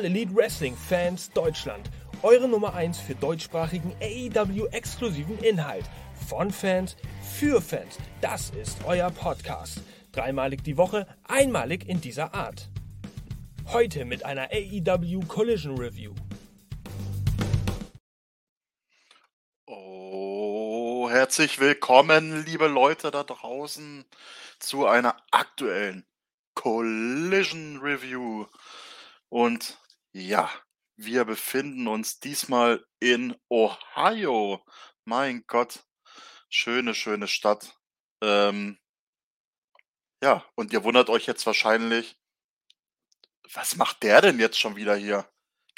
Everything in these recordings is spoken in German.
All Elite Wrestling Fans Deutschland. Eure Nummer 1 für deutschsprachigen AEW-exklusiven Inhalt. Von Fans für Fans. Das ist euer Podcast. Dreimalig die Woche, einmalig in dieser Art. Heute mit einer AEW Collision Review. Oh, herzlich willkommen, liebe Leute da draußen, zu einer aktuellen Collision Review. Und ja, wir befinden uns diesmal in Ohio. Mein Gott, schöne, schöne Stadt. Ähm, ja, und ihr wundert euch jetzt wahrscheinlich, was macht der denn jetzt schon wieder hier?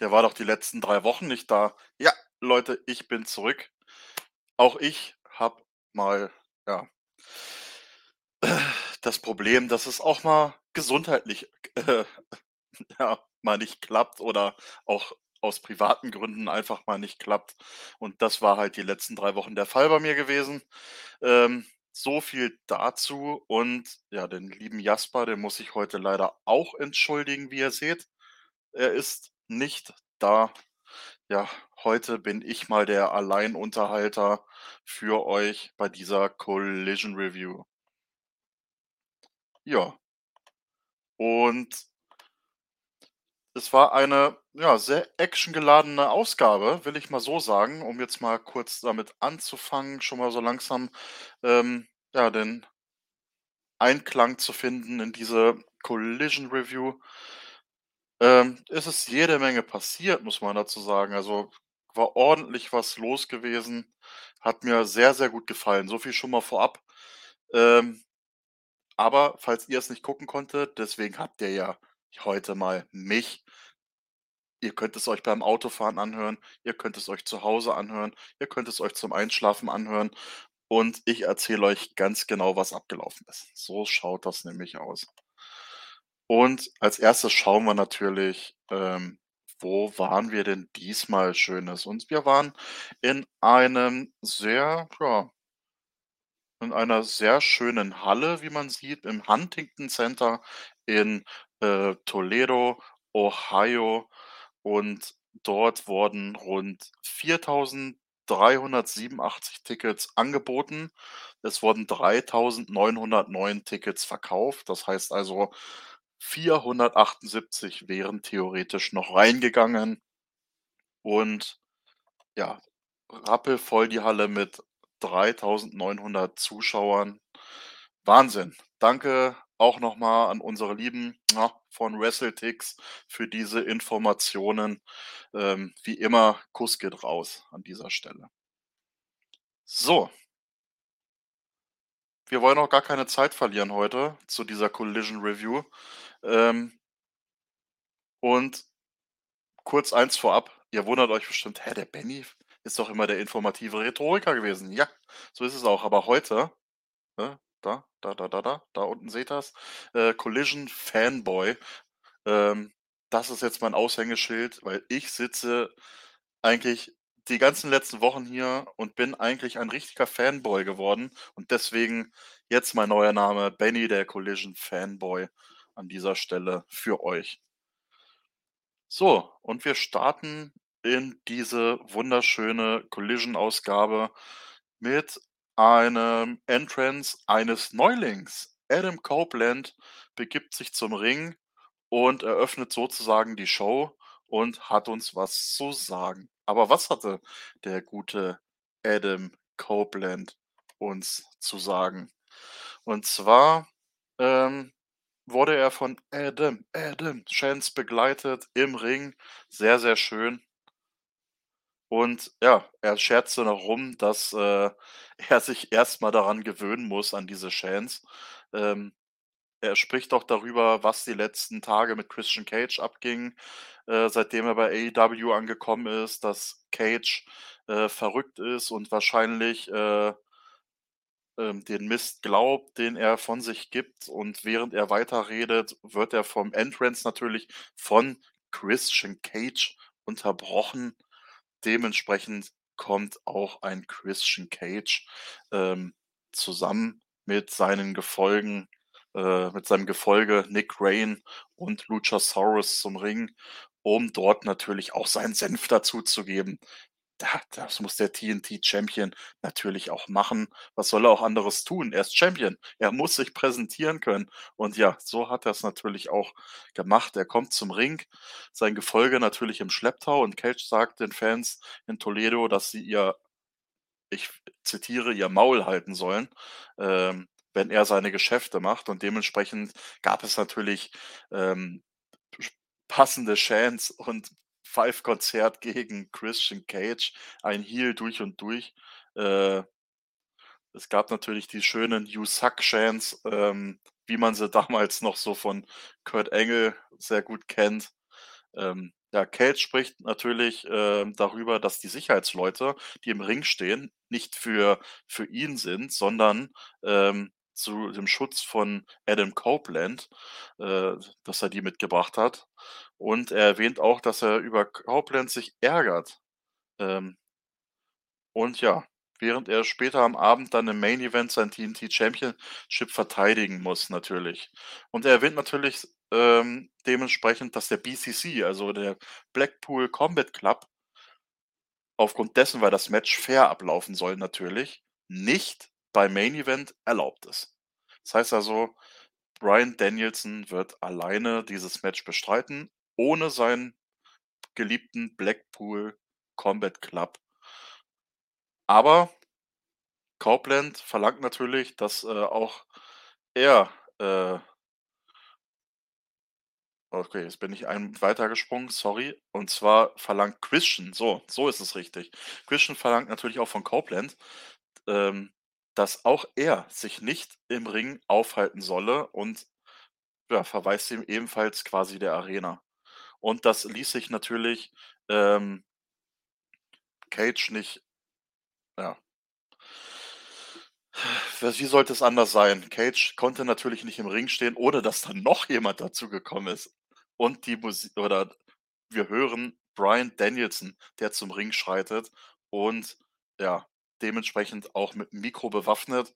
Der war doch die letzten drei Wochen nicht da. Ja, Leute, ich bin zurück. Auch ich habe mal, ja, das Problem, dass es auch mal gesundheitlich äh, ja, mal nicht klappt oder auch aus privaten Gründen einfach mal nicht klappt. Und das war halt die letzten drei Wochen der Fall bei mir gewesen. Ähm, so viel dazu. Und ja, den lieben Jasper, den muss ich heute leider auch entschuldigen, wie ihr seht. Er ist nicht da. Ja, heute bin ich mal der Alleinunterhalter für euch bei dieser Collision Review. Ja. Und es war eine, ja, sehr actiongeladene Ausgabe, will ich mal so sagen, um jetzt mal kurz damit anzufangen, schon mal so langsam, ähm, ja, den Einklang zu finden in diese Collision Review. Ähm, es ist jede Menge passiert, muss man dazu sagen. Also war ordentlich was los gewesen. Hat mir sehr, sehr gut gefallen. So viel schon mal vorab. Ähm, aber falls ihr es nicht gucken konntet, deswegen habt ihr ja heute mal mich. Ihr könnt es euch beim Autofahren anhören, ihr könnt es euch zu Hause anhören, ihr könnt es euch zum Einschlafen anhören und ich erzähle euch ganz genau, was abgelaufen ist. So schaut das nämlich aus. Und als erstes schauen wir natürlich, ähm, wo waren wir denn diesmal Schönes? Und wir waren in einem sehr, ja, in einer sehr schönen Halle, wie man sieht, im Huntington Center in äh, Toledo, Ohio. Und dort wurden rund 4.387 Tickets angeboten. Es wurden 3.909 Tickets verkauft. Das heißt also, 478 wären theoretisch noch reingegangen. Und ja, rappelvoll die Halle mit 3.900 Zuschauern. Wahnsinn. Danke auch nochmal an unsere Lieben ja, von WrestleTix für diese Informationen. Ähm, wie immer, Kuss geht raus an dieser Stelle. So. Wir wollen auch gar keine Zeit verlieren heute zu dieser Collision Review. Ähm, und kurz eins vorab. Ihr wundert euch bestimmt, hä, der Benny ist doch immer der informative Rhetoriker gewesen. Ja, so ist es auch. Aber heute, ne, da, da, da, da, da, da unten seht ihr äh, Collision Fanboy. Ähm, das ist jetzt mein Aushängeschild, weil ich sitze eigentlich die ganzen letzten Wochen hier und bin eigentlich ein richtiger Fanboy geworden. Und deswegen jetzt mein neuer Name, Benny, der Collision Fanboy, an dieser Stelle für euch. So, und wir starten in diese wunderschöne Collision-Ausgabe mit einem Entrance eines Neulings. Adam Copeland begibt sich zum Ring und eröffnet sozusagen die Show und hat uns was zu sagen. Aber was hatte der gute Adam Copeland uns zu sagen? Und zwar ähm, wurde er von Adam, Adam Chance begleitet im Ring. Sehr, sehr schön. Und ja, er scherzte noch rum, dass äh, er sich erstmal daran gewöhnen muss, an diese Chance. Ähm, er spricht auch darüber, was die letzten Tage mit Christian Cage abging, äh, seitdem er bei AEW angekommen ist, dass Cage äh, verrückt ist und wahrscheinlich äh, ähm, den Mist glaubt, den er von sich gibt. Und während er weiterredet, wird er vom Entrance natürlich von Christian Cage unterbrochen dementsprechend kommt auch ein Christian Cage ähm, zusammen mit seinen Gefolgen, äh, mit seinem Gefolge Nick Rain und Luchasaurus zum Ring. um dort natürlich auch seinen Senf dazuzugeben. Da das muss der TNT-Champion natürlich auch machen. Was soll er auch anderes tun? Er ist Champion. Er muss sich präsentieren können. Und ja, so hat er's natürlich auch gemacht. Er kommt zum Ring, sein Gefolge natürlich im Schlepptau und Cage sagt den Fans in Toledo, dass sie ihr ich zitiere: „Ihr Maul halten sollen“, ähm, wenn er seine Geschäfte macht. Und dementsprechend gab es natürlich, ähm, passende Chants und Pfeifkonzert gegen Christian Cage, ein Heel durch und durch. Äh, es gab natürlich die schönen „You suck“ Chants, ähm, wie man sie damals noch so von Kurt Angle sehr gut kennt. Ähm, ja, Cage spricht natürlich, ähm, darüber, dass die Sicherheitsleute, die im Ring stehen, nicht für für ihn sind, sondern, ähm, zu dem Schutz von Adam Copeland, äh, dass er die mitgebracht hat. Und er erwähnt auch, dass er über Copeland sich ärgert. Ähm und ja, während er später am Abend dann im Main Event sein TNT Championship verteidigen muss natürlich. Und er erwähnt natürlich, ähm, dementsprechend, dass der BCC, also der Blackpool Combat Club aufgrund dessen, weil das Match fair ablaufen soll natürlich, nicht beim Main Event erlaubt ist. Das heißt also, Bryan Danielson wird alleine dieses Match bestreiten, ohne seinen geliebten Blackpool Combat Club. Aber Copeland verlangt natürlich, dass, äh, auch er, äh Okay, jetzt bin ich einen weitergesprungen, sorry. Und zwar verlangt Christian so, so ist es richtig. Christian verlangt natürlich auch von Copeland, ähm, dass auch er sich nicht im Ring aufhalten solle und, ja, verweist ihm ebenfalls quasi der Arena. Und das ließ sich natürlich, ähm Cage nicht ja. Wie sollte es anders sein? Cage konnte natürlich nicht im Ring stehen, ohne dass dann noch jemand dazugekommen ist. Und die Musi oder wir hören Bryan Danielson, der zum Ring schreitet und ja, dementsprechend auch mit Mikro bewaffnet,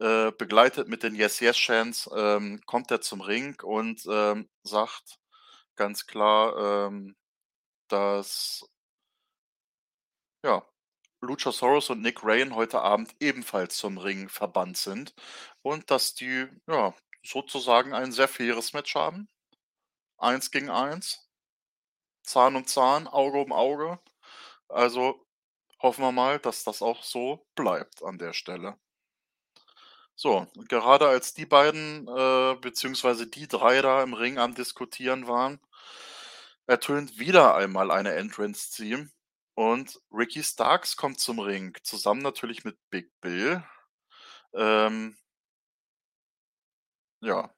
äh, begleitet mit den „Yes, Yes“ Chants, ähm, kommt er zum Ring und, ähm, sagt ganz klar, ähm, dass ja, Luchasaurus und Nick Wayne heute Abend ebenfalls zum Ring verbannt sind und dass die, ja, sozusagen ein sehr faires Match haben. Eins gegen eins. Zahn um Zahn, Auge um Auge. Also, hoffen wir mal, dass das auch so bleibt an der Stelle. So, gerade als die beiden, äh, beziehungsweise die 3 da im Ring am Diskutieren waren ertönt wieder einmal eine Entrance-Theme und Ricky Starks kommt zum Ring, zusammen natürlich mit Big Bill. Ähm ja.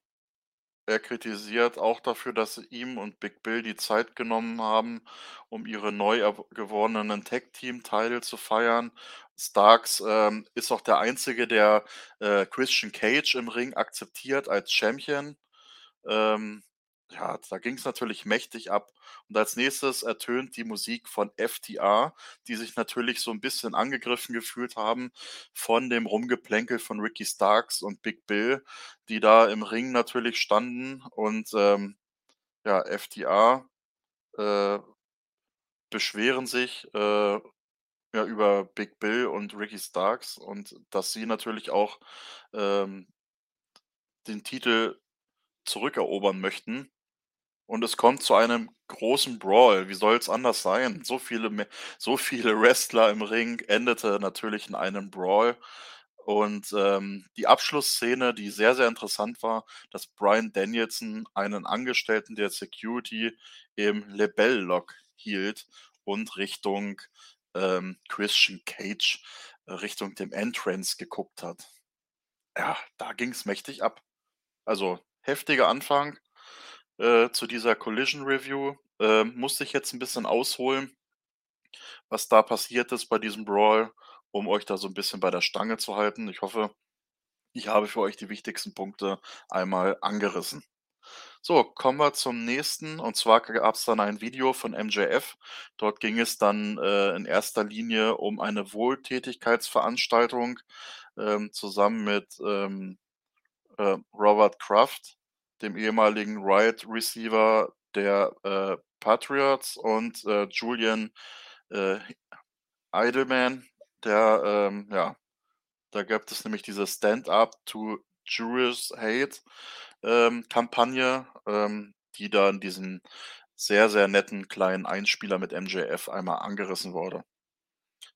Er kritisiert auch dafür, dass ihm und Big Bill die Zeit genommen haben, um ihre neu gewonnenen Tag-Team-Title zu feiern. Starks, ähm, ist auch der Einzige, der, äh, Christian Cage im Ring akzeptiert als Champion. Ähm, ja, da ging's natürlich mächtig ab. Und als Nächstes ertönt die Musik von FTR, die sich natürlich so 'n bisschen angegriffen gefühlt haben von dem Rumgeplänkel von Ricky Starks und Big Bill, die da im Ring natürlich standen und, ähm, ja, FTR, äh beschweren sich, äh, ja, über Big Bill und Ricky Starks und dass sie natürlich auch, ähm den Titel zurückerobern möchten. Und es kommt zu einem großen Brawl. Wie soll's anders sein? So viele so viele Wrestler im Ring endete natürlich in einem Brawl. Und, ähm, die Abschlussszene, die sehr, sehr interessant war, dass Bryan Danielson einen Angestellten der Security im Lebell Lock hielt und Richtung, ähm, Christian Cage, Richtung dem Entrance geguckt hat. Ja, da ging's mächtig ab. Also, heftiger Anfang, äh, zu dieser Collision Review. Ähm, musste ich jetzt 'n bisschen ausholen was da passiert ist bei diesem Brawl, um euch da so 'n bisschen bei der Stange zu halten. Ich hoffe, ich habe für euch die wichtigsten Punkte einmal angerissen. So, kommen wir zum nächsten und zwar gab's dann ein Video von MJF. Dort ging es dann, äh, in erster Linie um eine Wohltätigkeitsveranstaltung, ähm, zusammen mit, ähm, äh, Robert Kraft, dem ehemaligen Riot Receiver, der, äh, Patriots und, äh, Julian, äh, Edelman, der, ähm, ja da gibt es nämlich diese Stand Up to Jewish Hate, ähm, Kampagne, ähm, die da in diesem sehr, sehr netten kleinen Einspieler mit MJF einmal angerissen wurde.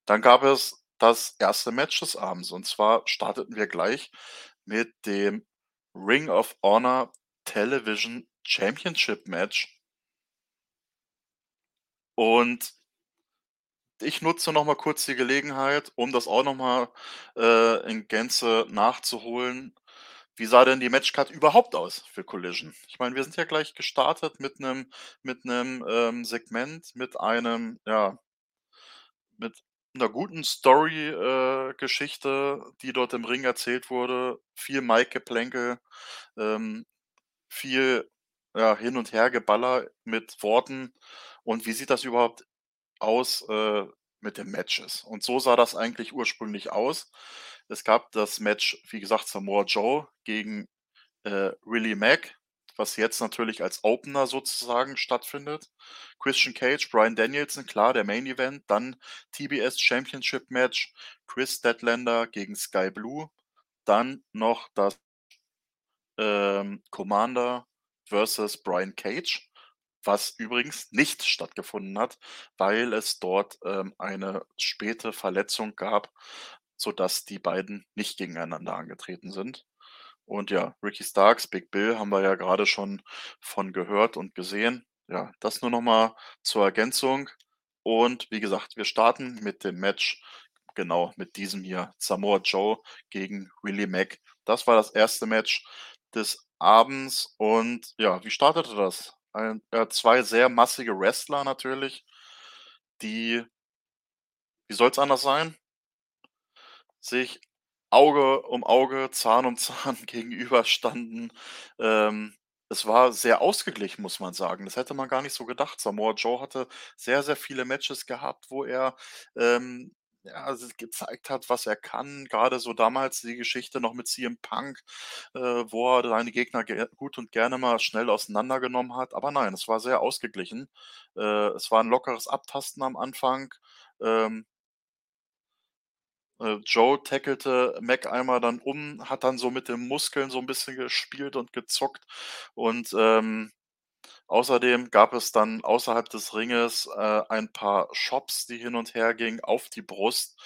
Dann gab es das erste Match des Abends und zwar starteten wir gleich mit dem Ring of Honor Television Championship Match. Und ich nutze noch mal kurz die Gelegenheit, um das auch noch mal, äh, in Gänze nachzuholen. Wie sah denn die Matchcard überhaupt aus für Collision? Ich meine, wir sind ja gleich gestartet mit 'nem mit ähm, Segment, mit einem ja mit 'ner guten Story äh, die dort im Ring erzählt wurde, viel Mike-Geplänkel, ähm, viel, ja, Hin und Hergeballer mit Worten. Und wie sieht das überhaupt aus, äh, mit den Matches? Und so sah das eigentlich ursprünglich aus. Es gab das Match, wie gesagt, Samoa Joe gegen, äh, Willie Mack, was jetzt natürlich als Opener sozusagen stattfindet. Christian Cage, Bryan Danielson, klar, der Main Event. Dann TBS Championship Match, Chris Statlander gegen Sky Blue. Dann noch das ähm, Commander versus Brian Cage, was übrigens nicht stattgefunden hat, weil es dort, ähm, eine späte Verletzung gab, sodass die beiden nicht gegeneinander angetreten sind. Und ja, Ricky Starks, Big Bill haben wir ja gerade schon von gehört und gesehen. Ja, das nur noch mal zur Ergänzung. Und wie gesagt, wir starten mit dem Match, genau mit diesem hier, Samoa Joe gegen Willie Mack. Das war das erste Match des Abends und ja, wie startete das? Ein äh, 2 sehr massige Wrestler natürlich, die wie soll's anders sein? Sich Auge um Auge, Zahn um Zahn gegenüberstanden. Ähm, es war sehr ausgeglichen, muss man sagen. Das hätte man gar nicht so gedacht. Samoa Joe hatte sehr, sehr viele Matches gehabt, wo er, ähm, ja, s gezeigt hat, was er kann. Grade so damals die Geschichte noch mit CM Punk, äh, wo er seine Gegner ge gut und gerne mal schnell auseinandergenommen hat. Aber nein, es war sehr ausgeglichen. Äh, es war 'n lockeres Abtasten am Anfang. Ähm äh, Joe tackelte Mack einmal dann um, hat dann so mit den Muskeln so 'n bisschen gespielt und gezockt. Und, ähm, außerdem gab es dann außerhalb des Ringes, äh, ein paar Chops, die hin und her gingen auf die Brust,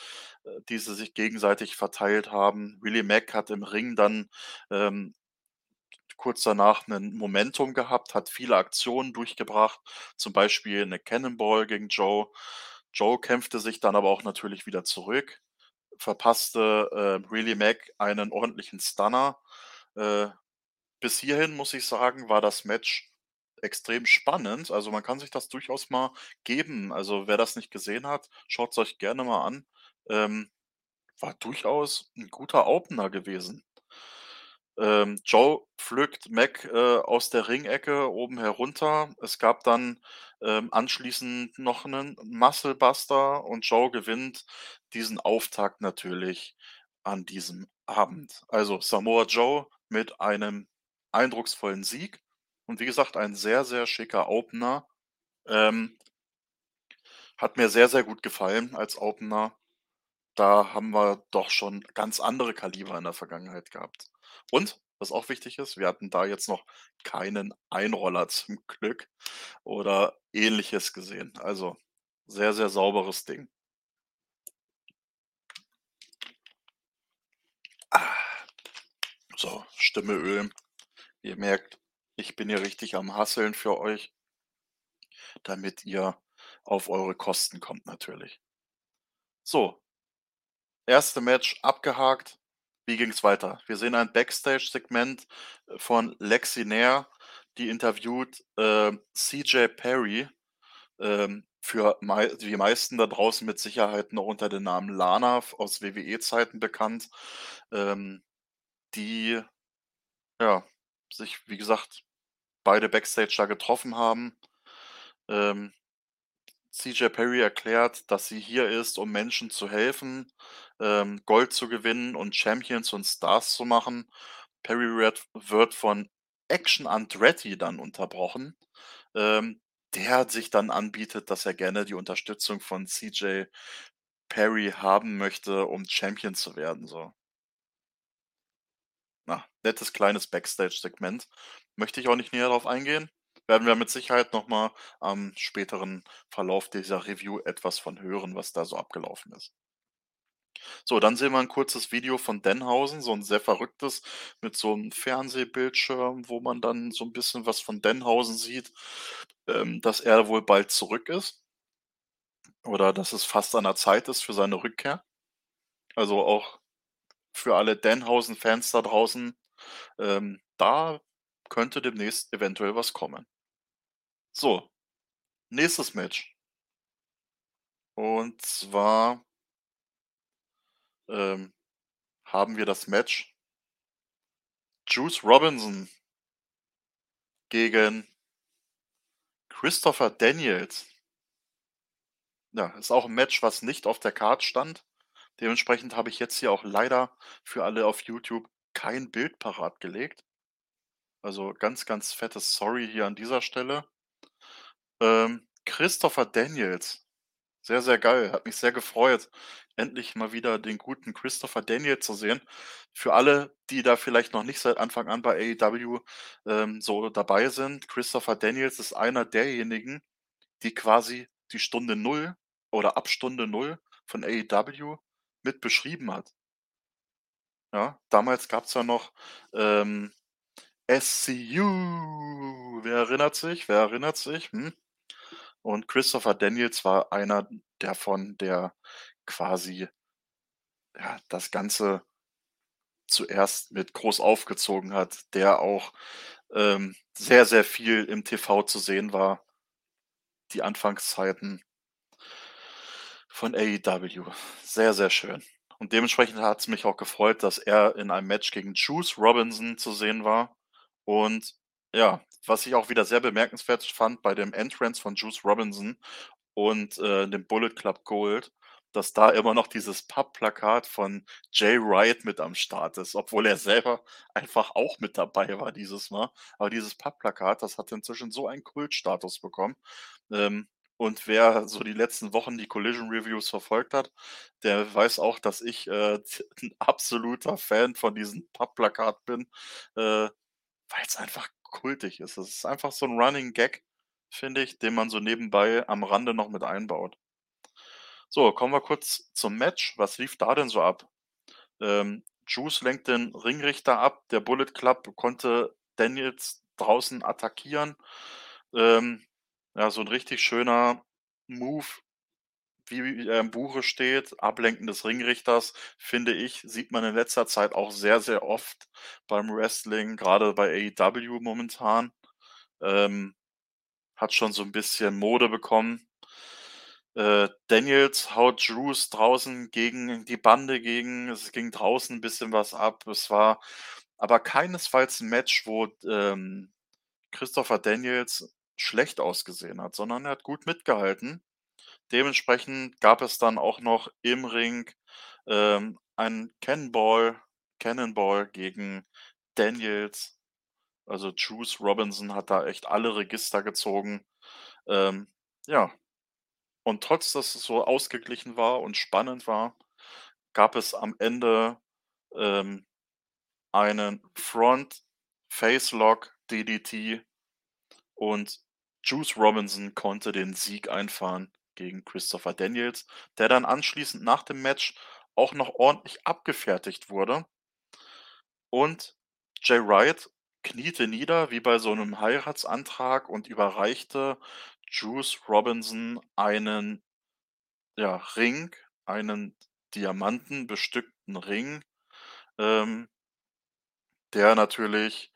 äh, die sie sich gegenseitig verteilt haben. Willie Mack hat im Ring dann, ähm, kurz danach 'nen Momentum gehabt, hat viele Aktionen durchgebracht, zum Beispiel 'ne Cannonball gegen Joe. Joe kämpfte sich dann aber auch natürlich wieder zurück, verpasste, äh, Willie Mack einen ordentlichen Stunner. Äh, bis hierhin muss ich sagen, war das Match extrem spannend. Also, man kann sich das durchaus mal geben. Also, wer das nicht gesehen hat, schaut's euch gerne mal an. Ähm, war durchaus 'n guter Opener gewesen. Ähm, Joe pflückt Mack, äh, aus der Ringecke oben herunter. Es gab dann, ähm, anschließend noch 'nen Muscle Buster und Joe gewinnt diesen Auftakt natürlich an diesem Abend. Also, Samoa Joe mit einem eindrucksvollen Sieg und wie gesagt, ein sehr, sehr schicker Opener. Ähm hat mir sehr, sehr gut gefallen als Opener. Da haben wir doch schon ganz andere Kaliber in der Vergangenheit gehabt. Und, was auch wichtig ist, wir hatten da jetzt noch keinen Einroller zum Glück oder Ähnliches gesehen. Also, sehr, sehr sauberes Ding. Ah. So, Stimme ölen. Ihr merkt, ich bin hier richtig am Hustlen für euch damit ihr auf eure Kosten kommt natürlich. So. 1. Match abgehakt. Wie ging's weiter? Wir sehen ein Backstage-Segment, äh, von Lexi Nair, die interviewt, ähm, CJ Perry, ähm, für die meisten da draußen mit Sicherheit noch unter dem Namen Lana aus WWE-Zeiten bekannt, ähm, die, ja, sich, wie gesagt, beide Backstage da getroffen haben. Ähm, CJ Perry erklärt, dass sie hier ist, um Menschen zu helfen, ähm, Gold zu gewinnen und Champions und Stars zu machen. Perry wird von Action Andretti dann unterbrochen, ähm, der sich dann anbietet, dass er gerne die Unterstützung von CJ Perry haben möchte, um Champion zu werden, so. Nettes kleines Backstage-Segment. Möchte ich auch nicht näher darauf eingehen. Werden wir mit Sicherheit noch mal am späteren Verlauf dieser Review etwas von hören, was da so abgelaufen ist. So, dann sehen wir ein kurzes Video von Denhausen, so ein sehr verrücktes mit so einem Fernsehbildschirm, wo man dann so ein bisschen was von Denhausen sieht, ähm, dass er wohl bald zurück ist oder dass es fast an der Zeit ist für seine Rückkehr. Also, auch für alle Denhausen-Fans da draußen, ähm, da könnte demnächst eventuell was kommen. So, nächstes Match. Und zwar ähm, haben wir das Match Juice Robinson gegen Christopher Daniels. Ja, ist auch ein Match, was nicht auf der Card stand. Dementsprechend habe ich jetzt hier auch leider für alle auf YouTube kein Bild parat gelegt. Also ganz, ganz fettes Sorry hier an dieser Stelle. Ähm, Christopher Daniels. Sehr, sehr geil. Hat mich sehr gefreut, endlich mal wieder den guten Christopher Daniels zu sehen. Für alle, die da vielleicht noch nicht seit Anfang an bei AEW ähm, so dabei sind, Christopher Daniels ist einer derjenigen, die quasi die Stunde Null oder ab Stunde Null von AEW mit beschrieben hat. Ja, damals gab es ja noch ähm, SCU. Wer erinnert sich? Wer erinnert sich? Hm? Und Christopher Daniels war einer davon, der quasi ja, das Ganze zuerst mit groß aufgezogen hat, der auch ähm, sehr, sehr viel im TV zu sehen war. Die Anfangszeiten von AEW. Sehr, sehr schön. Und dementsprechend hat es mich auch gefreut, dass er in einem Match gegen Juice Robinson zu sehen war. Und ja, was ich auch wieder sehr bemerkenswert fand bei dem Entrance von Juice Robinson und äh, dem Bullet Club Gold, dass da immer noch dieses Pappplakat von Jay Wright mit am Start ist, obwohl er selber einfach auch mit dabei war dieses Mal. Aber dieses Pappplakat, das hat inzwischen so einen Kultstatus bekommen. Ähm, und wer so die letzten Wochen die Collision Reviews verfolgt hat, der weiß auch, dass ich äh, ein absoluter Fan von diesem Pappplakat bin. Äh, weil es einfach kultig ist. Es ist einfach so ein Running Gag, finde ich, den man so nebenbei am Rande noch mit einbaut. So, kommen wir kurz zum Match. Was lief da denn so ab? Ähm, Juice lenkt den Ringrichter ab. Der Bullet Club konnte Daniels draußen attackieren. Ähm, ja, so ein richtig schöner Move, wie er im Buche steht, Ablenken des Ringrichters, finde ich, sieht man in letzter Zeit auch sehr, sehr oft beim Wrestling, gerade bei AEW momentan. Ähm, hat schon so ein bisschen Mode bekommen. Äh, Daniels haut Drews draußen gegen die Bande gegen. Es ging draußen ein bisschen was ab. Es war aber keinesfalls ein Match, wo ähm, Christopher Daniels schlecht ausgesehen hat, sondern er hat gut mitgehalten. Dementsprechend gab es dann auch noch im Ring ähm, ein Cannonball, Cannonball gegen Daniels. Also Juice Robinson hat da echt alle Register gezogen. Ähm, ja. Und trotz, dass es so ausgeglichen war und spannend war, gab es am Ende ähm, einen Front Face Lock DDT und Juice Robinson konnte den Sieg einfahren gegen Christopher Daniels, der dann anschließend nach dem Match auch noch ordentlich abgefertigt wurde. Und Jay Wright kniete nieder wie bei so einem Heiratsantrag und überreichte Juice Robinson einen ja, Ring, einen diamantenbestückten Ring, ähm, der natürlich,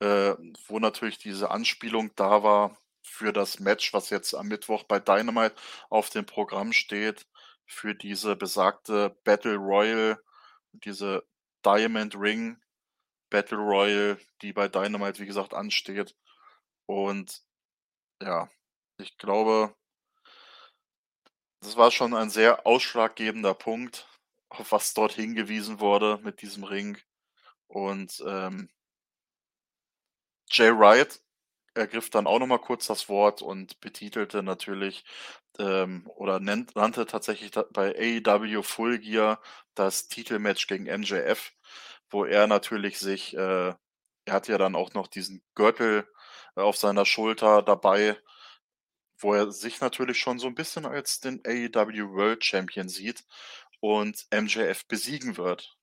äh, wo natürlich diese Anspielung da war, für das Match, was jetzt am Mittwoch bei Dynamite auf dem Programm steht, für diese besagte Battle Royal, diese Diamond Ring Battle Royal, die bei Dynamite, wie gesagt, ansteht. Und ja, ich glaube, das war schon ein sehr ausschlaggebender Punkt, auf was dort hingewiesen wurde mit diesem Ring. Und ähm, Jay Wright ergriff dann auch noch mal kurz das Wort und betitelte natürlich, ähm, oder nennt nannte tatsächlich bei AEW Full Gear das Titelmatch gegen MJF, wo er natürlich sich äh, er hat ja dann auch noch diesen Gürtel auf seiner Schulter dabei, wo er sich natürlich schon so ein bisschen als den AEW World Champion sieht und MJF besiegen wird.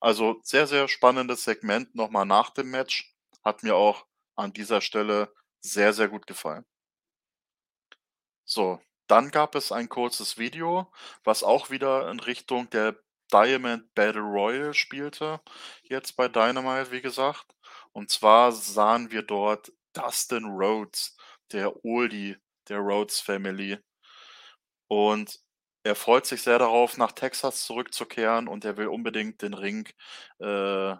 Also, sehr, sehr spannendes Segment noch mal nach dem Match. Hat mir auch an dieser Stelle sehr, sehr gut gefallen. So, dann gab es ein kurzes Video, was auch wieder in Richtung der Diamond Battle Royal spielte, jetzt bei Dynamite, wie gesagt. Und zwar sahen wir dort Dustin Rhodes, der Oldie der Rhodes Family. Und er freut sich sehr darauf, nach Texas zurückzukehren und er will unbedingt den Ring äh,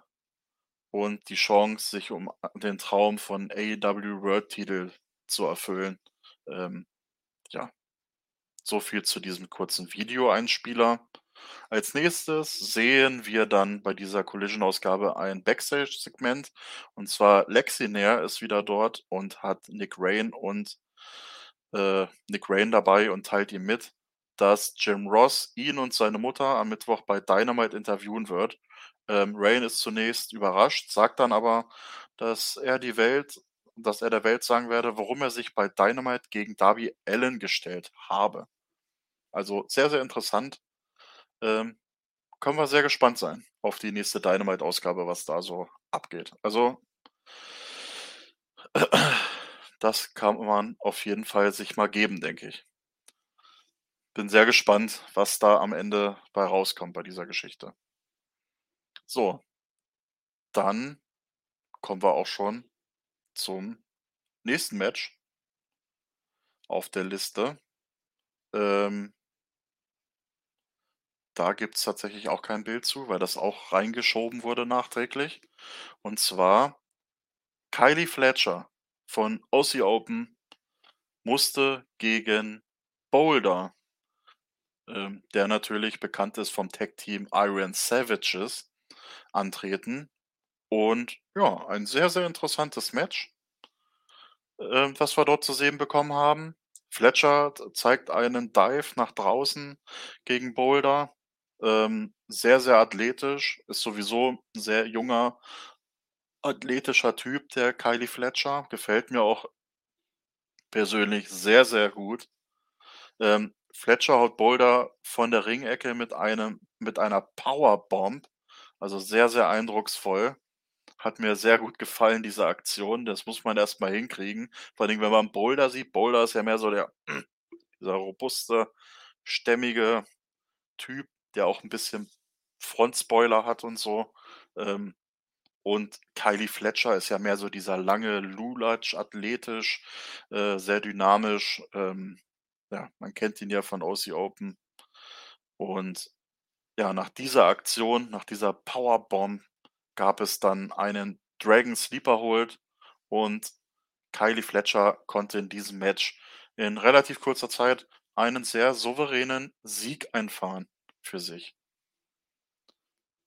und die Chance, sich um den Traum von AEW World Titel zu erfüllen. Ähm, ja, so viel zu diesem kurzen Videoeinspieler. Als nächstes sehen wir dann bei dieser Collision-Ausgabe ein Backstage-Segment. Und zwar Lexi Nair ist wieder dort und hat Nick Rain und äh, Nick Rain dabei und teilt ihm mit, dass Jim Ross ihn und seine Mutter am Mittwoch bei Dynamite interviewen wird. Ähm, Rain ist zunächst überrascht, sagt dann aber, dass er die Welt, dass er der Welt sagen werde, warum er sich bei Dynamite gegen Darby Allen gestellt habe. Also sehr, sehr interessant. Ähm, können wir sehr gespannt sein auf die nächste Dynamite-Ausgabe, was da so abgeht. Also, das kann man auf jeden Fall sich mal geben, denke ich. Bin sehr gespannt, was da am Ende bei rauskommt bei dieser Geschichte. So. Dann kommen wir auch schon zum nächsten Match auf der Liste. Ähm da gibt es tatsächlich auch kein Bild zu, weil das auch reingeschoben wurde nachträglich. Und zwar Kylie Fletcher von Aussie Open musste gegen Boulder, ähm, der natürlich bekannt ist vom Tag-Team Iron Savages, antreten. Und ja, ein sehr, sehr interessantes Match, äh, was wir dort zu sehen bekommen haben. Fletcher zeigt einen Dive nach draußen gegen Boulder. Ähm, sehr, sehr athletisch, ist sowieso 'n sehr junger, athletischer Typ, der Kylie Fletcher. Gefällt mir auch persönlich sehr, sehr gut. Ähm, Fletcher haut Boulder von der Ringecke mit einem mit einer Powerbomb, also sehr, sehr eindrucksvoll. Hat mir sehr gut gefallen, diese Aktion. Das muss man erst mal hinkriegen. Vor Dingen, wenn man Boulder sieht. Boulder ist ja mehr so der dieser robuste, stämmige Typ, der auch ein bisschen Frontspoiler hat und so. Ähm, und Kylie Fletcher ist ja mehr so dieser lange Lulatsch, athletisch, äh, sehr dynamisch. Ähm, ja, man kennt ihn ja von OC Open. Und ja, nach dieser Aktion, nach dieser Powerbomb gab es dann einen Dragon Sleeper Hold und Kylie Fletcher konnte in diesem Match in relativ kurzer Zeit einen sehr souveränen Sieg einfahren für sich.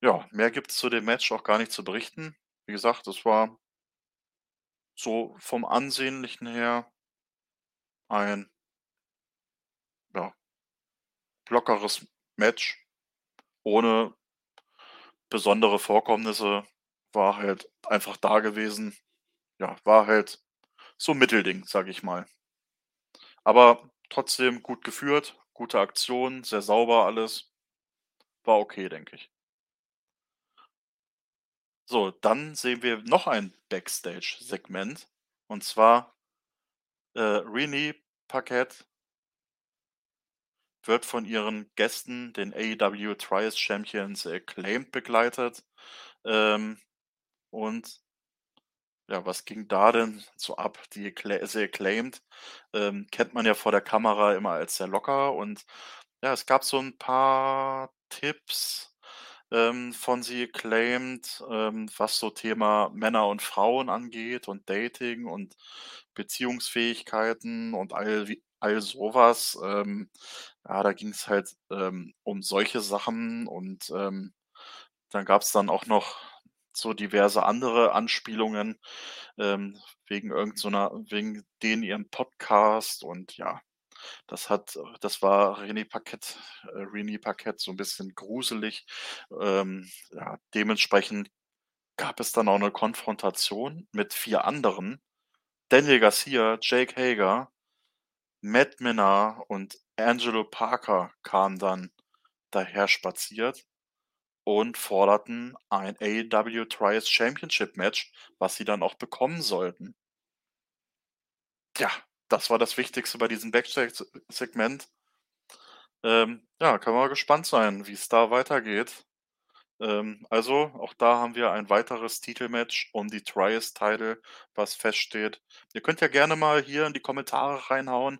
Ja, mehr gibt es zu dem Match auch gar nicht zu berichten. Wie gesagt, es war so vom Ansehnlichen her ein ja, lockeres Match ohne besondere Vorkommnisse. War halt einfach da gewesen. Ja, war halt so Mittelding, sage ich mal. Aber trotzdem gut geführt, gute Aktion, sehr sauber alles. War okay, denke ich. So, dann sehen wir noch ein Backstage-Segment. Und zwar, äh, Renee Paquette wird von ihren Gästen, den AEW Trials Champions Acclaimed begleitet. Ähm, und ja, was ging da denn so ab? Die Accla Acclaimed, ähm, kennt man ja vor der Kamera immer als sehr locker und ja, es gab so ein paar Tipps, ähm, von The Acclaimed, ähm, was so Thema Männer und Frauen angeht und Dating und Beziehungsfähigkeiten und all all sowas. Ähm, ja, da ging es halt, ähm, um solche Sachen und, ähm, dann gab es dann auch noch so diverse andere Anspielungen, ähm, wegen irgend so wegen denen ihrem Podcast und ja, das hat das war René Paquette äh, René Paquette so 'n bisschen gruselig. Ähm, ja, dementsprechend gab es dann auch 'ne Konfrontation mit 4 anderen. Daniel Garcia, Jake Hager, Matt Menard und Angelo Parker kamen dann daherspaziert und forderten ein AEW Trials Championship Match, was sie dann auch bekommen sollten. Ja, das war das Wichtigste bei diesem Backstage Segment. Ähm, ja, können wir gespannt sein, wie's da weitergeht. Ähm, also, auch da haben wir ein weiteres Titelmatch um die Trials Title, was feststeht. Ihr könnt ja gerne mal hier in die Kommentare reinhauen.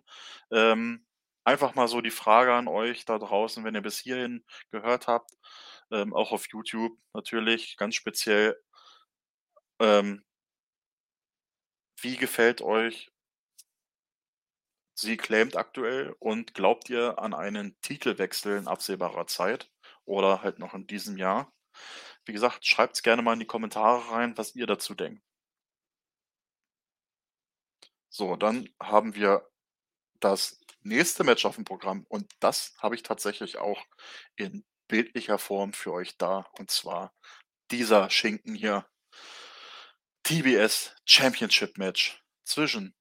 Ähm, einfach mal so die Frage an euch da draußen, wenn ihr bis hierhin gehört habt, ähm, auch auf YouTube natürlich ganz speziell ähm wie gefällt euch sie claimed aktuell und glaubt ihr an einen Titelwechsel in absehbarer Zeit oder halt noch in diesem Jahr? Wie gesagt, schreibt's gerne mal in die Kommentare rein, was ihr dazu denkt. So, dann haben wir das nächste Match aufm Programm und das habe ich tatsächlich auch in bildlicher Form für euch da, und zwar dieser Schinken hier. TBS Championship Match zwischen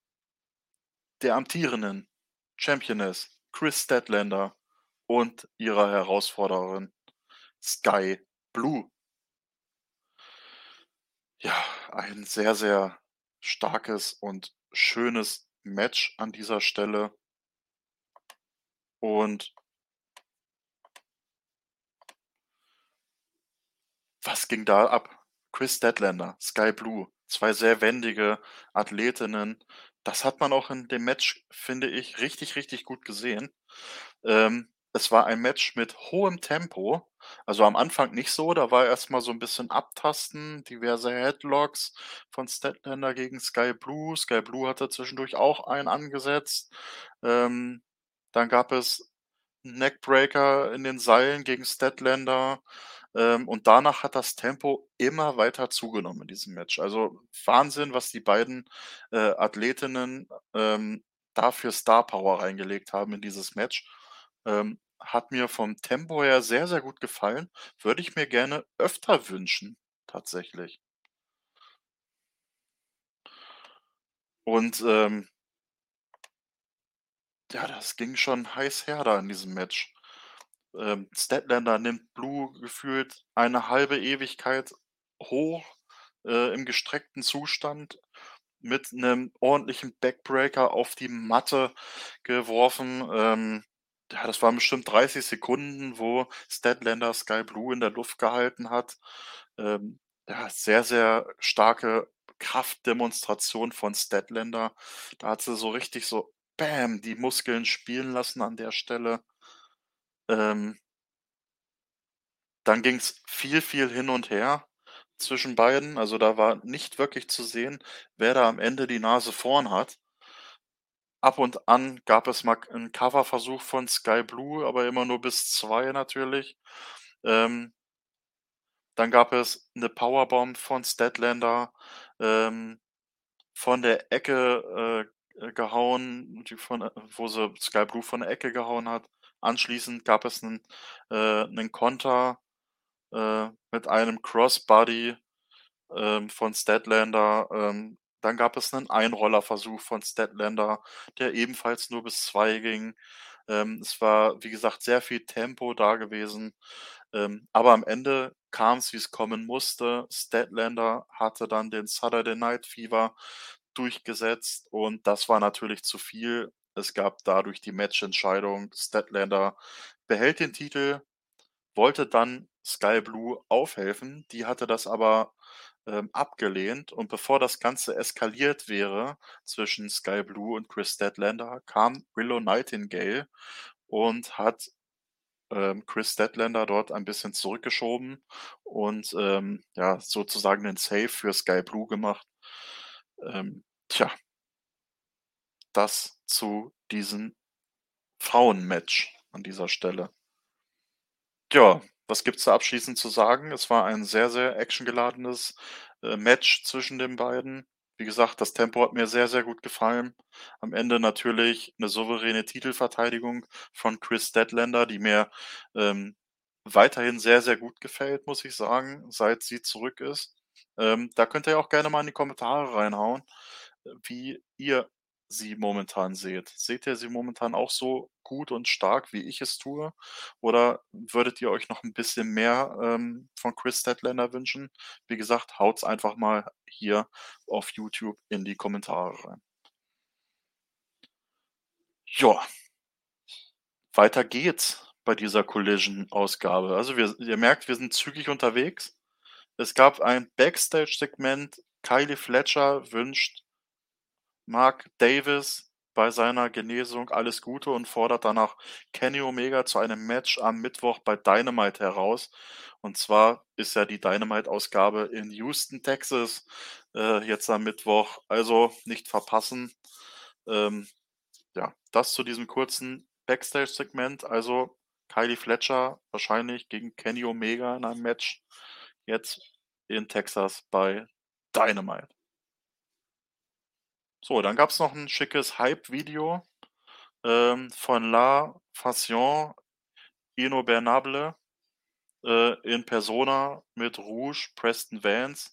der amtierenden Championess Kris Statlander und ihrer Herausforderin Skye Blue. Ja, ein sehr, sehr starkes und schönes Match an dieser Stelle. Und was ging da ab? Kris Statlander, Skye Blue, 2 sehr wendige Athletinnen. Das hat man auch in dem Match, finde ich, richtig, richtig gut gesehen. Ähm, es war ein Match mit hohem Tempo. Also, am Anfang nicht so, da war erst mal so 'n bisschen Abtasten, diverse Headlocks von Statlander gegen Skye Blue. Skye Blue hatte zwischendurch auch einen angesetzt. Ähm, dann gab es Neckbreaker in den Seilen gegen Statlander. Ähm, und danach hat das Tempo immer weiter zugenommen in diesem Match. Also, Wahnsinn, was die beiden, äh, Athletinnen, ähm, da für Star Power reingelegt haben in dieses Match. Ähm, hat mir vom Tempo her sehr, sehr gut gefallen. Würde ich mir gerne öfter wünschen, tatsächlich. Und, ähm ja, das ging schon heiß her da in diesem Match. Ähm, Statlander nimmt Blue gefühlt eine 1/2 Ewigkeit hoch, äh, im gestreckten Zustand mit 'nem ordentlichen Backbreaker auf die Matte geworfen. Ähm, ja, das waren bestimmt 30 Sekunden, wo Statlander Skye Blue in der Luft gehalten hat. Ähm, ja, sehr, sehr starke Kraftdemonstration von Statlander. Da hat sie so richtig so bäm die Muskeln spielen lassen an der Stelle. Ähm dann ging's viel, viel hin und her zwischen beiden. Also, da war nicht wirklich zu sehen, wer da am Ende die Nase vorn hat. Ab und an gab es mal 'n Coverversuch von Skye Blue, aber immer nur bis 2 natürlich. Ähm dann gab es 'ne Powerbomb von Statlander, ähm, von der Ecke, äh, äh, gehauen, die von äh, wo sie Skye Blue von der Ecke gehauen hat. Anschließend gab es 'n äh, 'nen Konter, äh, mit einem Crossbody, ähm, von Statlander. Ähm, dann gab es 'nen Einrollerversuch von Statlander, der ebenfalls nur bis 2 ging. Ähm, es war, wie gesagt, sehr viel Tempo da gewesen. Aber am Ende kam's, wie's kommen musste. Statlander hatte dann den Saturday Night Fever durchgesetzt und das war natürlich zu viel. Es gab dadurch die Matchentscheidung. Statlander behält den Titel, wollte dann Skye Blue aufhelfen. Die hatte das aber, ähm, abgelehnt und bevor das Ganze eskaliert wäre zwischen Skye Blue und Kris Statlander, kam Willow Nightingale und hat, ähm, Kris Statlander dort ein bisschen zurückgeschoben und, ähm, ja, sozusagen den Save für Skye Blue gemacht. Ähm, tja. Das zu diesem Frauenmatch an dieser Stelle. Ja, was gibt's da abschließend zu sagen? Es war ein sehr, sehr actiongeladenes, äh, Match zwischen den beiden. Wie gesagt, das Tempo hat mir sehr, sehr gut gefallen. Am Ende natürlich 'ne souveräne Titelverteidigung von Kris Statlander, die mir, ähm, weiterhin sehr, sehr gut gefällt, muss ich sagen, seit sie zurück ist. Ähm, da könnt ihr auch gerne mal in die Kommentare reinhauen, äh, wie ihr sie momentan seht. Seht ihr sie momentan auch so gut und stark, wie ich es tue? Oder würdet ihr euch noch 'n bisschen mehr, ähm, von Kris Statlander wünschen? Wie gesagt, haut's einfach mal hier auf YouTube in die Kommentare rein. Ja. Weiter geht's bei dieser Collision-Ausgabe. Also, wir ihr merkt, wir sind zügig unterwegs. Es gab ein Backstage-Segment. Kylie Fletcher wünscht Mark Davis bei seiner Genesung alles Gute und fordert danach Kenny Omega zu einem Match am Mittwoch bei Dynamite heraus. Und zwar ist ja die Dynamite-Ausgabe in Houston, Texas, äh, jetzt am Mittwoch, also nicht verpassen. Ähm, ja, das zu diesem kurzen Backstage-Segment. Also, Kylie Fletcher wahrscheinlich gegen Kenny Omega in einem Match jetzt in Texas bei Dynamite. So, dann gab's noch 'n schickes Hype-Video, ähm, von La Fashion Inobernable, äh, in Persona mit Rouge, Preston Vance,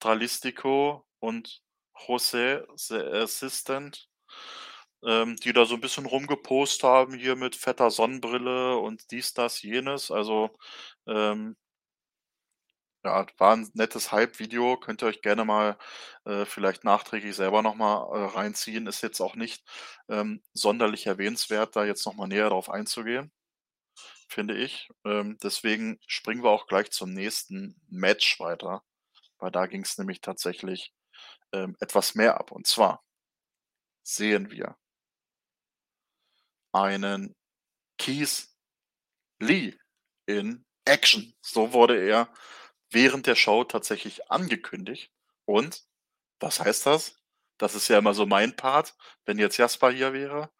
Dralistico und José The Assistant, ähm, die da so 'n bisschen rumgepost haben hier mit fetter Sonnenbrille und dies, das, jenes. Also, ähm ja, war 'n nettes Hype-Video. Könnt ihr euch gerne mal, äh, vielleicht nachträglich selber noch mal, äh, reinziehen. Ist jetzt auch nicht, ähm, sonderlich erwähnenswert, da jetzt noch mal näher drauf einzugehen, finde ich. Ähm, deswegen springen wir auch gleich zum nächsten Match weiter, weil da ging's nämlich tatsächlich, ähm, etwas mehr ab. Und zwar sehen wir einen Keith Lee in Action. So wurde er während der Show tatsächlich angekündigt. Und was heißt das? Das ist ja immer so mein Part, wenn jetzt Jasper hier wäre.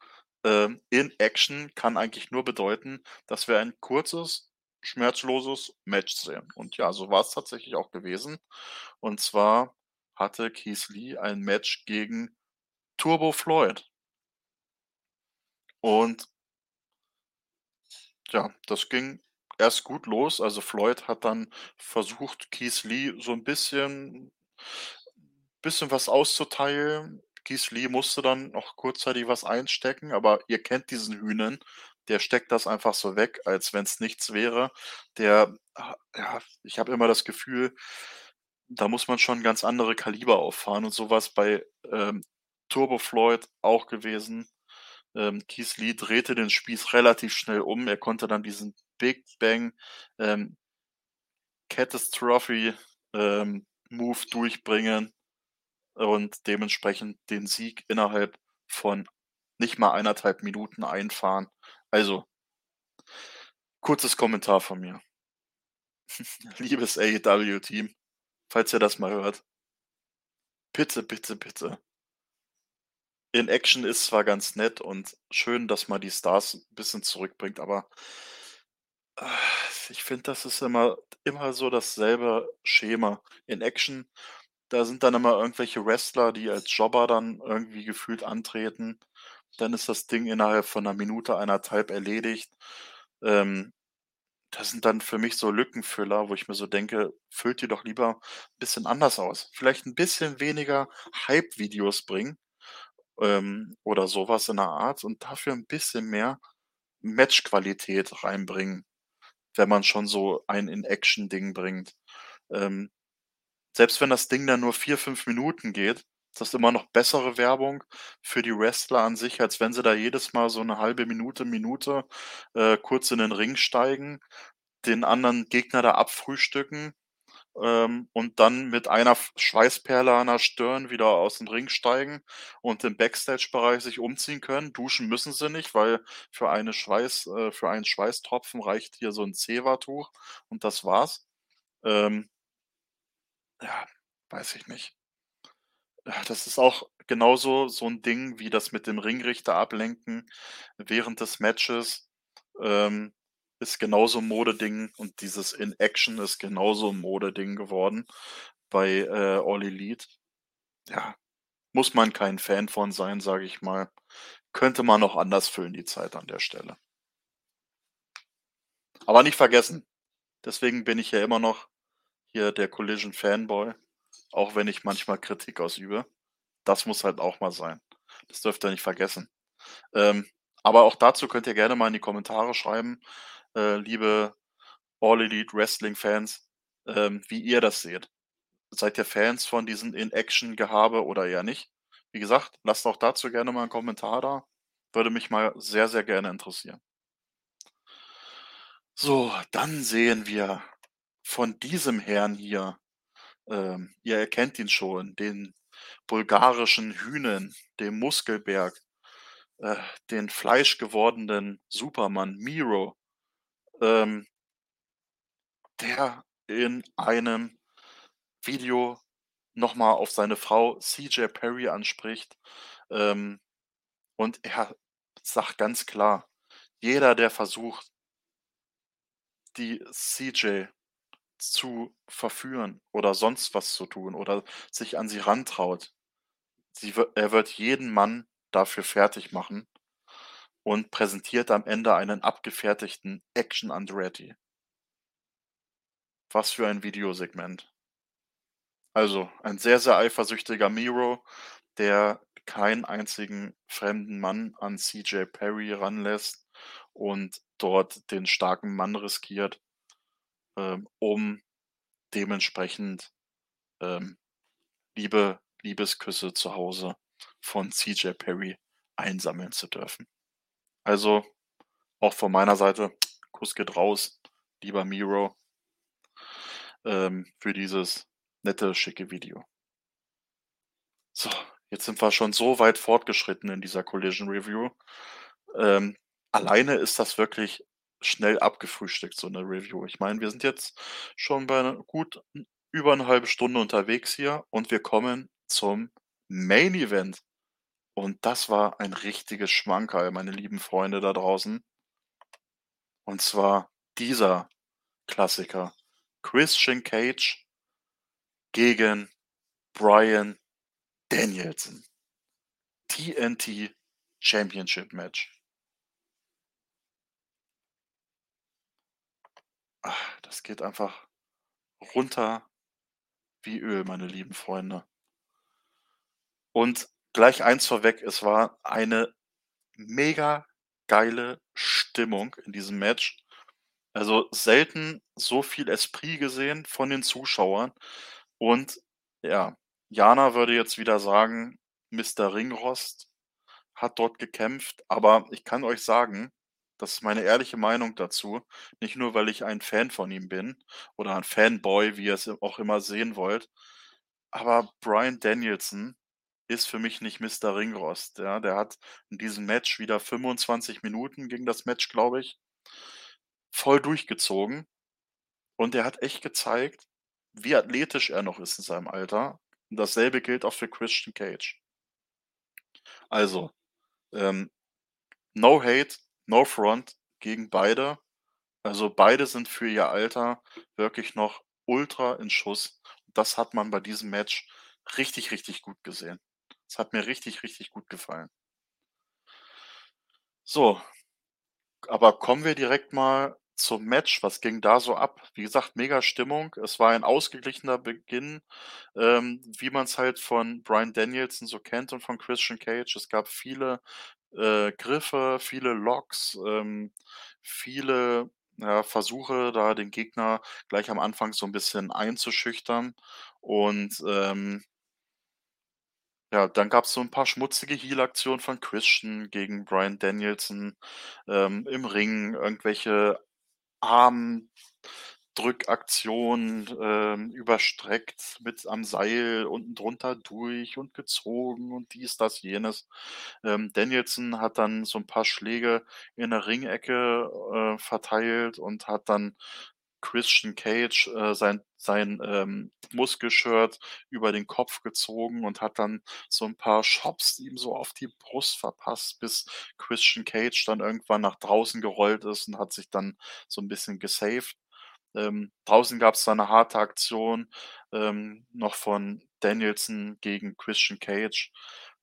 Ähm, in Action kann eigentlich nur bedeuten, dass wir ein kurzes, schmerzloses Match sehen. Und ja, so war's tatsächlich auch gewesen. Und zwar hatte Keith Lee ein Match gegen Turbo Floyd. Und ja, das ging erst gut los. Also, Floyd hat dann versucht, Keith Lee so 'n bisschen bisschen was auszuteilen. Keith Lee musste dann noch kurzzeitig was einstecken, aber ihr kennt diesen Hünen, der steckt das einfach so weg, als wenn's nichts wäre. Der ha ja, ich habe immer das Gefühl, da muss man schon ganz andere Kaliber auffahren und so war's bei, ähm, Turbo Floyd auch gewesen. Ähm, Keith Lee drehte den Spieß relativ schnell um. Er konnte dann diesen Big Bang, ähm Catastrophe, ähm, Move durchbringen und dementsprechend den Sieg innerhalb von nicht mal 1 1/2 Minuten einfahren. Also kurzes Kommentar von mir. Liebes AEW-Team, falls ihr das mal hört bitte, bitte, bitte in Action ist zwar ganz nett und schön, dass man die Stars 'n bisschen zurückbringt, aber ich finde, das ist immer immer so dasselbe Schema. In Action, da sind dann immer irgendwelche Wrestler, die als Jobber dann irgendwie gefühlt antreten. Dann ist das Ding innerhalb von 'ner Minute, 1 1/2 erledigt. Ähm, das sind dann für mich so Lückenfüller, wo ich mir so denke: „Füllt die doch lieber bisschen anders aus.“ Vielleicht 'n bisschen weniger Hype-Videos bringen, ähm, oder so was in der Art und dafür 'n bisschen mehr Matchqualität reinbringen, wenn man schon so ein In-Action-Ding bringt. Ähm, selbst wenn das Ding dann nur 4, 5 Minuten geht, ist das immer noch bessere Werbung für die Wrestler an sich, als wenn sie da jedes Mal so 'ne 1/2 Minute, Minute, äh, kurz in den Ring steigen, den anderen Gegner da abfrühstücken, ähm, und dann mit einer Schweißperle an der Stirn wieder aus'm Ring steigen und im Backstage-Bereich sich umziehen können. Duschen müssen sie nicht, weil für eine Schweiß äh, für einen Schweißtropfen reicht hier so 'n Zewa-Tuch und das war's. Ähm ja, weiß ich nicht. Das ist auch genauso so 'n Ding wie das mit dem Ringrichter ablenken während des Matches. Ähm ist genauso Modeding und dieses in Action ist genauso Modeding geworden bei, äh, All Elite. Ja, muss man kein Fan von sein, sage ich mal. Könnte man auch anders füllen, die Zeit an der Stelle. Aber nicht vergessen, deswegen bin ich ja immer noch hier der Collision Fanboy, auch wenn ich manchmal Kritik ausübe. Das muss halt auch mal sein. Das dürft ihr nicht vergessen. Ähm, aber auch dazu könnt ihr gerne mal in die Kommentare schreiben, äh, liebe All Elite Wrestling Fans, ähm, wie ihr das seht. Seid ihr Fans von diesen In-Action-Gehabe oder eher nicht? Wie gesagt, lasst auch dazu gerne mal 'n Kommentar da. Würde mich mal sehr, sehr gerne interessieren. So, dann sehen wir von diesem Herrn hier, ähm, ihr erkennt ihn schon, den bulgarischen Hünen, dem Muskelberg, äh, den fleischgewordenen Superman Miro, ähm der in einem Video noch mal auf seine Frau CJ Perry anspricht, ähm, und er sagt ganz klar: „Jeder, der versucht“ „die CJ zu verführen oder sonst was zu tun oder sich an sie rantraut, sie er wird jeden Mann dafür fertigmachen“ und präsentiert am Ende einen abgefertigten Action Andretti. Was für ein Videosegment. Also, ein sehr, sehr eifersüchtiger Miro, der keinen einzigen fremden Mann an CJ Perry ranlässt und dort den starken Mann riskiert, ähm, um dementsprechend, ähm, Liebe Liebesküsse zu Hause von CJ Perry einsammeln zu dürfen. Also, auch von meiner Seite, Kuss geht raus, lieber Miro ähm, für dieses nette, schicke Video. So, jetzt sind wir schon so weit fortgeschritten in dieser Collision Review. Ähm, alleine ist das wirklich schnell abgefrühstückt, so 'ne Review. Ich meine, wir sind jetzt schon bei gut über 'ne 1/2 Stunde unterwegs hier und wir kommen zum Main Event. Und das war ein richtiges Schmankerl, meine lieben Freunde da draußen. Und zwar dieser Klassiker. Christian Cage gegen Bryan Danielson. TNT Championship Match. Ah, das geht einfach runter wie Öl, meine lieben Freunde. Und gleich eins vorweg, es war eine mega geile Stimmung in diesem Match. Also, selten so viel Esprit gesehen von den Zuschauern. Und ja, Jana würde jetzt wieder sagen, Mister Ringrost hat dort gekämpft, aber ich kann euch sagen, das ist meine ehrliche Meinung dazu, nicht nur, weil ich ein Fan von ihm bin oder ein Fanboy, wie ihr es auch immer sehen wollt, aber Bryan Danielson ist für mich nicht Mister Ringrost, ja? Der hat in diesem Match wieder 25 Minuten ging das Match, glaube ich voll durchgezogen. Und er hat echt gezeigt, wie athletisch er noch ist in seinem Alter. Und dasselbe gilt auch für Christian Cage. Also, ähm, no hate, no front gegen beide. Also, beide sind für ihr Alter wirklich noch ultra in Schuss. Das hat man bei diesem Match richtig, richtig gut gesehen. Es hat mir richtig, richtig gut gefallen. So. Aber kommen wir direkt mal zum Match. Was ging da so ab? Wie gesagt, mega Stimmung. Es war ein ausgeglichener Beginn, ähm, wie man's halt von Bryan Danielson so kennt und von Christian Cage. Es gab viele, äh, Griffe, viele Locks, ähm, viele, ja, Versuche, da den Gegner gleich am Anfang so 'n bisschen einzuschüchtern. Und, ähm ja, dann gab's so 'n paar schmutzige Heel-Aktionen von Christian gegen Bryan Danielson, ähm, im Ring, irgendwelche Armdrückaktionen, ähm, überstreckt mit am Seil unten drunter durch und gezogen und dies, das, jenes. Ähm, Danielson hat dann so 'n paar Schläge in der Ringecke, äh, verteilt und hat dann Christian Cage äh, sein sein, ähm, Muskelshirt über den Kopf gezogen und hat dann so ein paar Chops ihm so auf die Brust verpasst, bis Christian Cage dann irgendwann nach draußen gerollt ist und hat sich dann so ein bisschen gesaved. Ähm, draußen gab's da 'ne harte Aktion, ähm, noch von Danielson gegen Christian Cage.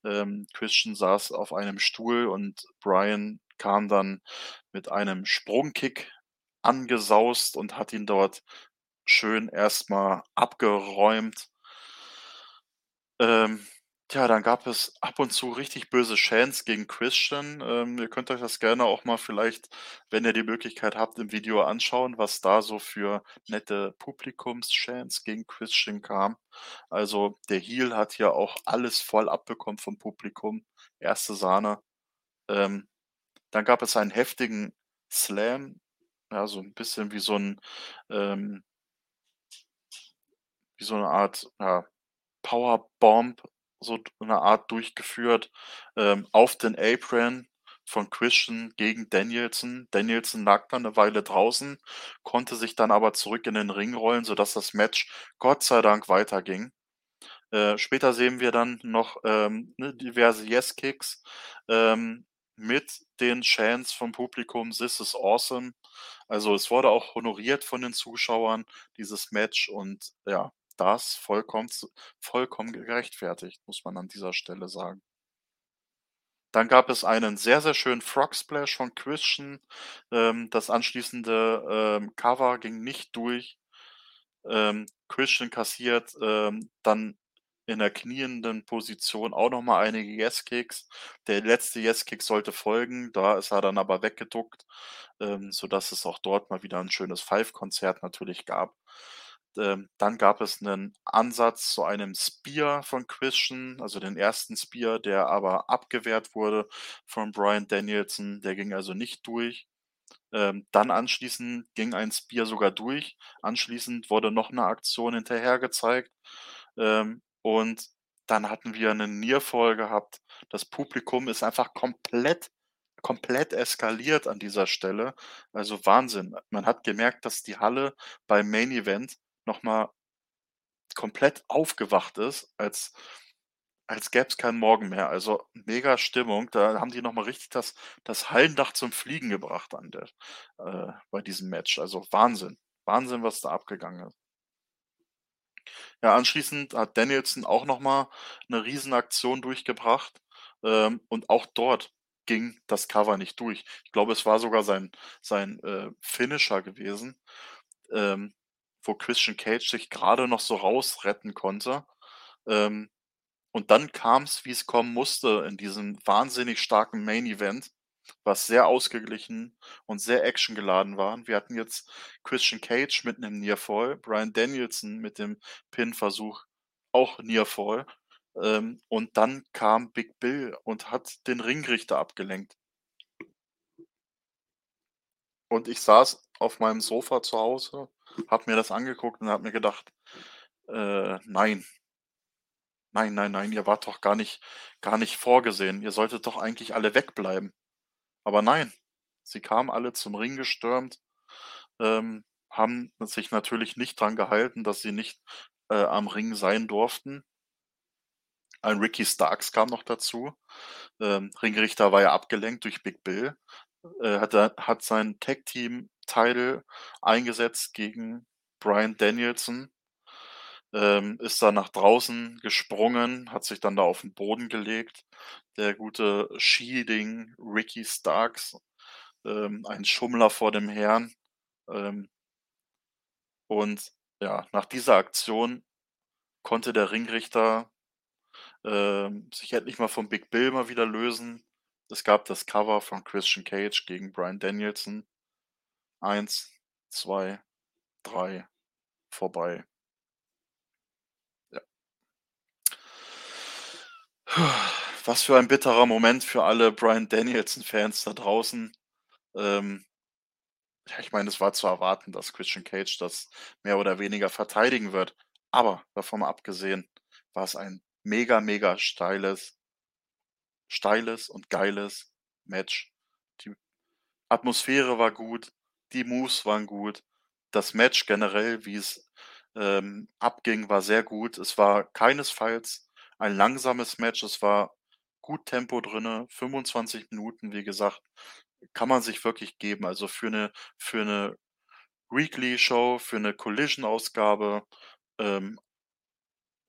Ähm, Christian saß auf einem Stuhl und Bryan kam dann mit einem Sprungkick angesaust und hat ihn dort schön erstmal abgeräumt. Ähm, ja, dann gab es ab und zu richtig böse Chants gegen Christian. Ähm, ihr könnt euch das gerne auch mal vielleicht, wenn ihr die Möglichkeit habt, im Video anschauen, was da so für nette Publikumschants gegen Christian kam. Also der Heel hat hier auch alles voll abbekommen vom Publikum. Erste Sahne. Ähm, dann gab es einen heftigen Slam, ja, so ein bisschen wie so ein ähm wie so 'ne Art, ja, Powerbomb, so d 'ne Art durchgeführt, ähm, auf den Apron von Christian gegen Danielson. Danielson lag dann 'ne Weile draußen, konnte sich dann aber zurück in den Ring rollen, sodass das Match Gott sei Dank weiterging. Äh, später sehen wir dann noch, ähm, ne, diverse Yes-Kicks, ähm, mit den Chants vom Publikum „This is awesome“. Also, es wurde auch honoriert von den Zuschauern, dieses Match und ja, das vollkommen vollkommen gerechtfertigt, muss man an dieser Stelle sagen. Dann gab es einen sehr, sehr schönen Frog Splash von Christian. Ähm, das anschließende, ähm, Cover ging nicht durch. Ähm, Christian kassiert, ähm, dann in der knienden Position auch noch mal einige Yes-Kicks. Der letzte Yes-Kick sollte folgen, da ist er dann aber weggeduckt, ähm, sodass es auch dort mal wieder ein schönes Five-Konzert natürlich gab. Ähm, dann gab es einen Ansatz zu einem Spear von Christian, also den ersten Spear, der aber abgewehrt wurde von Bryan Danielson. Der ging also nicht durch. Ähm, dann anschließend ging ein Spear sogar durch. Anschließend wurde noch eine Aktion hinterher gezeigt. Ähm, und dann hatten wir 'nen Nearfall gehabt. Das Publikum ist einfach komplett komplett eskaliert an dieser Stelle. Also Wahnsinn. Man hat gemerkt, dass die Halle beim Main Event noch mal komplett aufgewacht ist, als als gäbe keinen Morgen mehr. Also mega Stimmung. Da haben die noch mal richtig das das Hallendach zum Fliegen gebracht an der äh, bei diesem Match. Also Wahnsinn. Wahnsinn, was da abgegangen ist. Ja, anschließend hat Danielson auch noch mal 'ne Riesenaktion durchgebracht, ähm, und auch dort ging das Cover nicht durch. Ich glaube, es war sogar sein sein, äh, Finisher gewesen, ähm, wo Christian Cage sich grade noch so rausretten konnte. Ähm, und dann kam's, wie's kommen musste in diesem wahnsinnig starken Main Event, was sehr ausgeglichen und sehr actiongeladen war. Wir hatten jetzt Christian Cage mit 'nem Nearfall, Bryan Danielson mit dem Pin-Versuch, auch Nearfall. Ähm, und dann kam Big Bill und hat den Ringrichter abgelenkt. Und ich saß auf meinem Sofa zu Hause, habe mir das angeguckt und habe mir gedacht: „Äh, nein. Nein, nein, nein, ihr wart doch gar nicht gar nicht vorgesehen. Ihr solltet doch eigentlich alle wegbleiben.“ Aber nein, sie kamen alle zum Ring gestürmt, ähm, haben sich natürlich nicht dran gehalten, dass sie nicht, äh, am Ring sein durften. Ein Ricky Starks kam noch dazu. Ähm, Ringrichter war ja abgelenkt durch Big Bill. Äh, hat er hat sein Tag Team Title eingesetzt gegen Bryan Danielson. Ähm, ist dann nach draußen gesprungen, hat sich dann da auf 'n Boden gelegt. Der gute Shielding Ricky Starks, ähm, ein Schummler vor dem Herrn. Ähm und ja, nach dieser Aktion konnte der Ringrichter, ähm, sich endlich mal von Big Bill mal wieder lösen. Es gab das Cover von Christian Cage gegen Bryan Danielson. 1, 2, 3, vorbei. Was für ein bitterer Moment für alle Bryan Danielson-Fans da draußen. Ähm, ich meine, es war zu erwarten, dass Christian Cage das mehr oder weniger verteidigen wird. Aber davon abgesehen, war's ein mega, mega steiles steiles und geiles Match. Die Atmosphäre war gut, die Moves waren gut, das Match generell, wie es ähm, abging, war sehr gut. Es war keinesfalls ein langsames Match. Es war gut Tempo drinne, 25 Minuten, wie gesagt, kann man sich wirklich geben. Also für eine für eine Weekly-Show, für eine Collision-Ausgabe, ähm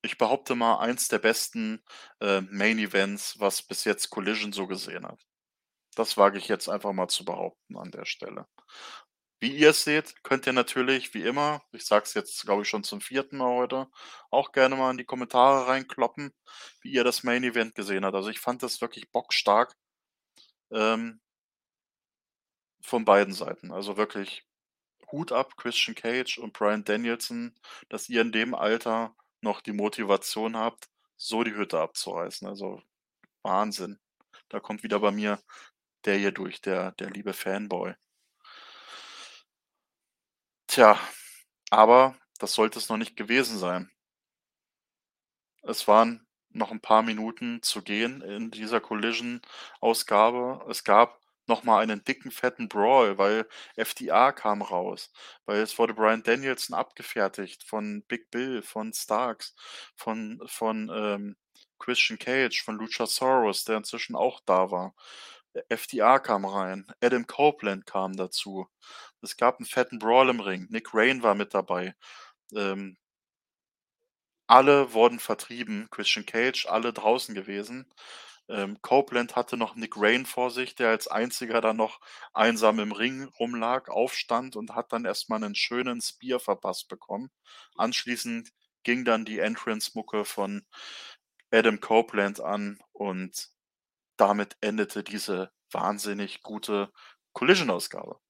ich behaupte mal, eins der besten, äh, Main Events, was bis jetzt Collision so gesehen hat. Das wage ich jetzt einfach mal zu behaupten an der Stelle. Wie ihr es seht, könnt ihr natürlich wie immer, ich sage es jetzt, glaube ich, schon zum vierten Mal heute, auch gerne mal in die Kommentare reinkloppen, wie ihr das Main Event gesehen habt. Also, ich fand das wirklich bockstark ähm von beiden Seiten. Also, wirklich Hut ab, Christian Cage und Bryan Danielson, dass ihr in dem Alter noch die Motivation habt, so die Hütte abzureißen. Also, Wahnsinn. Da kommt wieder bei mir der hier durch, der der liebe Fanboy. Tja, aber das sollte es noch nicht gewesen sein. Es waren noch ein paar Minuten zu gehen in dieser Collision-Ausgabe. Es gab noch mal einen dicken, fetten Brawl, weil FDA kam raus, weil es wurde Bryan Danielson abgefertigt von Big Bill, von Starks, von von, ähm, Christian Cage, von Luchasaurus, der inzwischen auch da war. FDA kam rein, Adam Copeland kam dazu. Es gab einen fetten Brawl im Ring. Nick Rain war mit dabei. Ähm alle wurden vertrieben, Christian Cage, alle draußen gewesen. Ähm, Copeland hatte noch Nick Rain vor sich, der als einziger dann noch einsam im Ring rumlag, aufstand und hat dann erst mal 'nen schönen Spear verpasst bekommen. Anschließend ging dann die Entrance-Mucke von Adam Copeland an und damit endete diese wahnsinnig gute Collision-Ausgabe.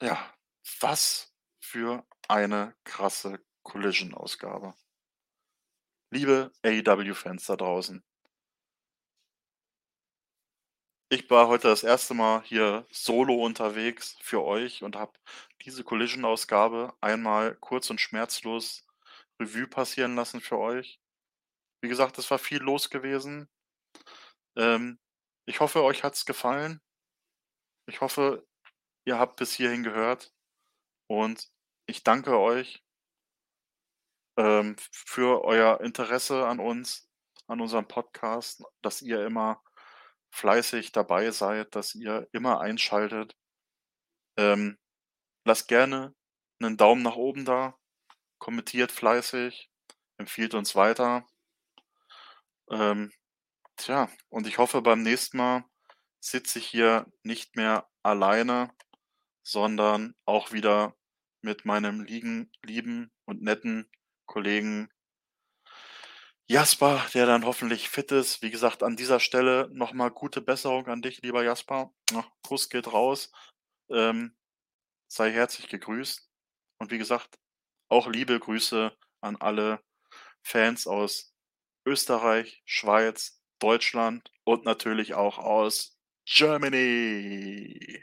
Ja, was für eine krasse Collision-Ausgabe. Liebe AEW-Fans da draußen. Ich war heute das erste Mal hier solo unterwegs für euch und habe diese Collision-Ausgabe einmal kurz und schmerzlos Revue passieren lassen für euch. Wie gesagt, es war viel los gewesen. Ähm, ich hoffe, euch hat's gefallen. Ich hoffe, ihr habt bis hierhin gehört und ich danke euch ähm, für euer Interesse an uns, an unserem Podcast, dass ihr immer fleißig dabei seid, dass ihr immer einschaltet. Ähm, lasst gerne 'nen Daumen nach oben da, kommentiert fleißig, empfiehlt uns weiter. Ähm, tja, und ich hoffe, beim nächsten Mal sitze ich hier nicht mehr alleine, sondern auch wieder mit meinem liegen lieben und netten Kollegen Jasper, der dann hoffentlich fit ist. Wie gesagt, an dieser Stelle noch mal gute Besserung an dich, lieber Jasper. Kuss geht raus. Ähm, sei herzlich gegrüßt. Und wie gesagt, auch liebe Grüße an alle Fans aus Österreich, Schweiz, Deutschland und natürlich auch aus Germany.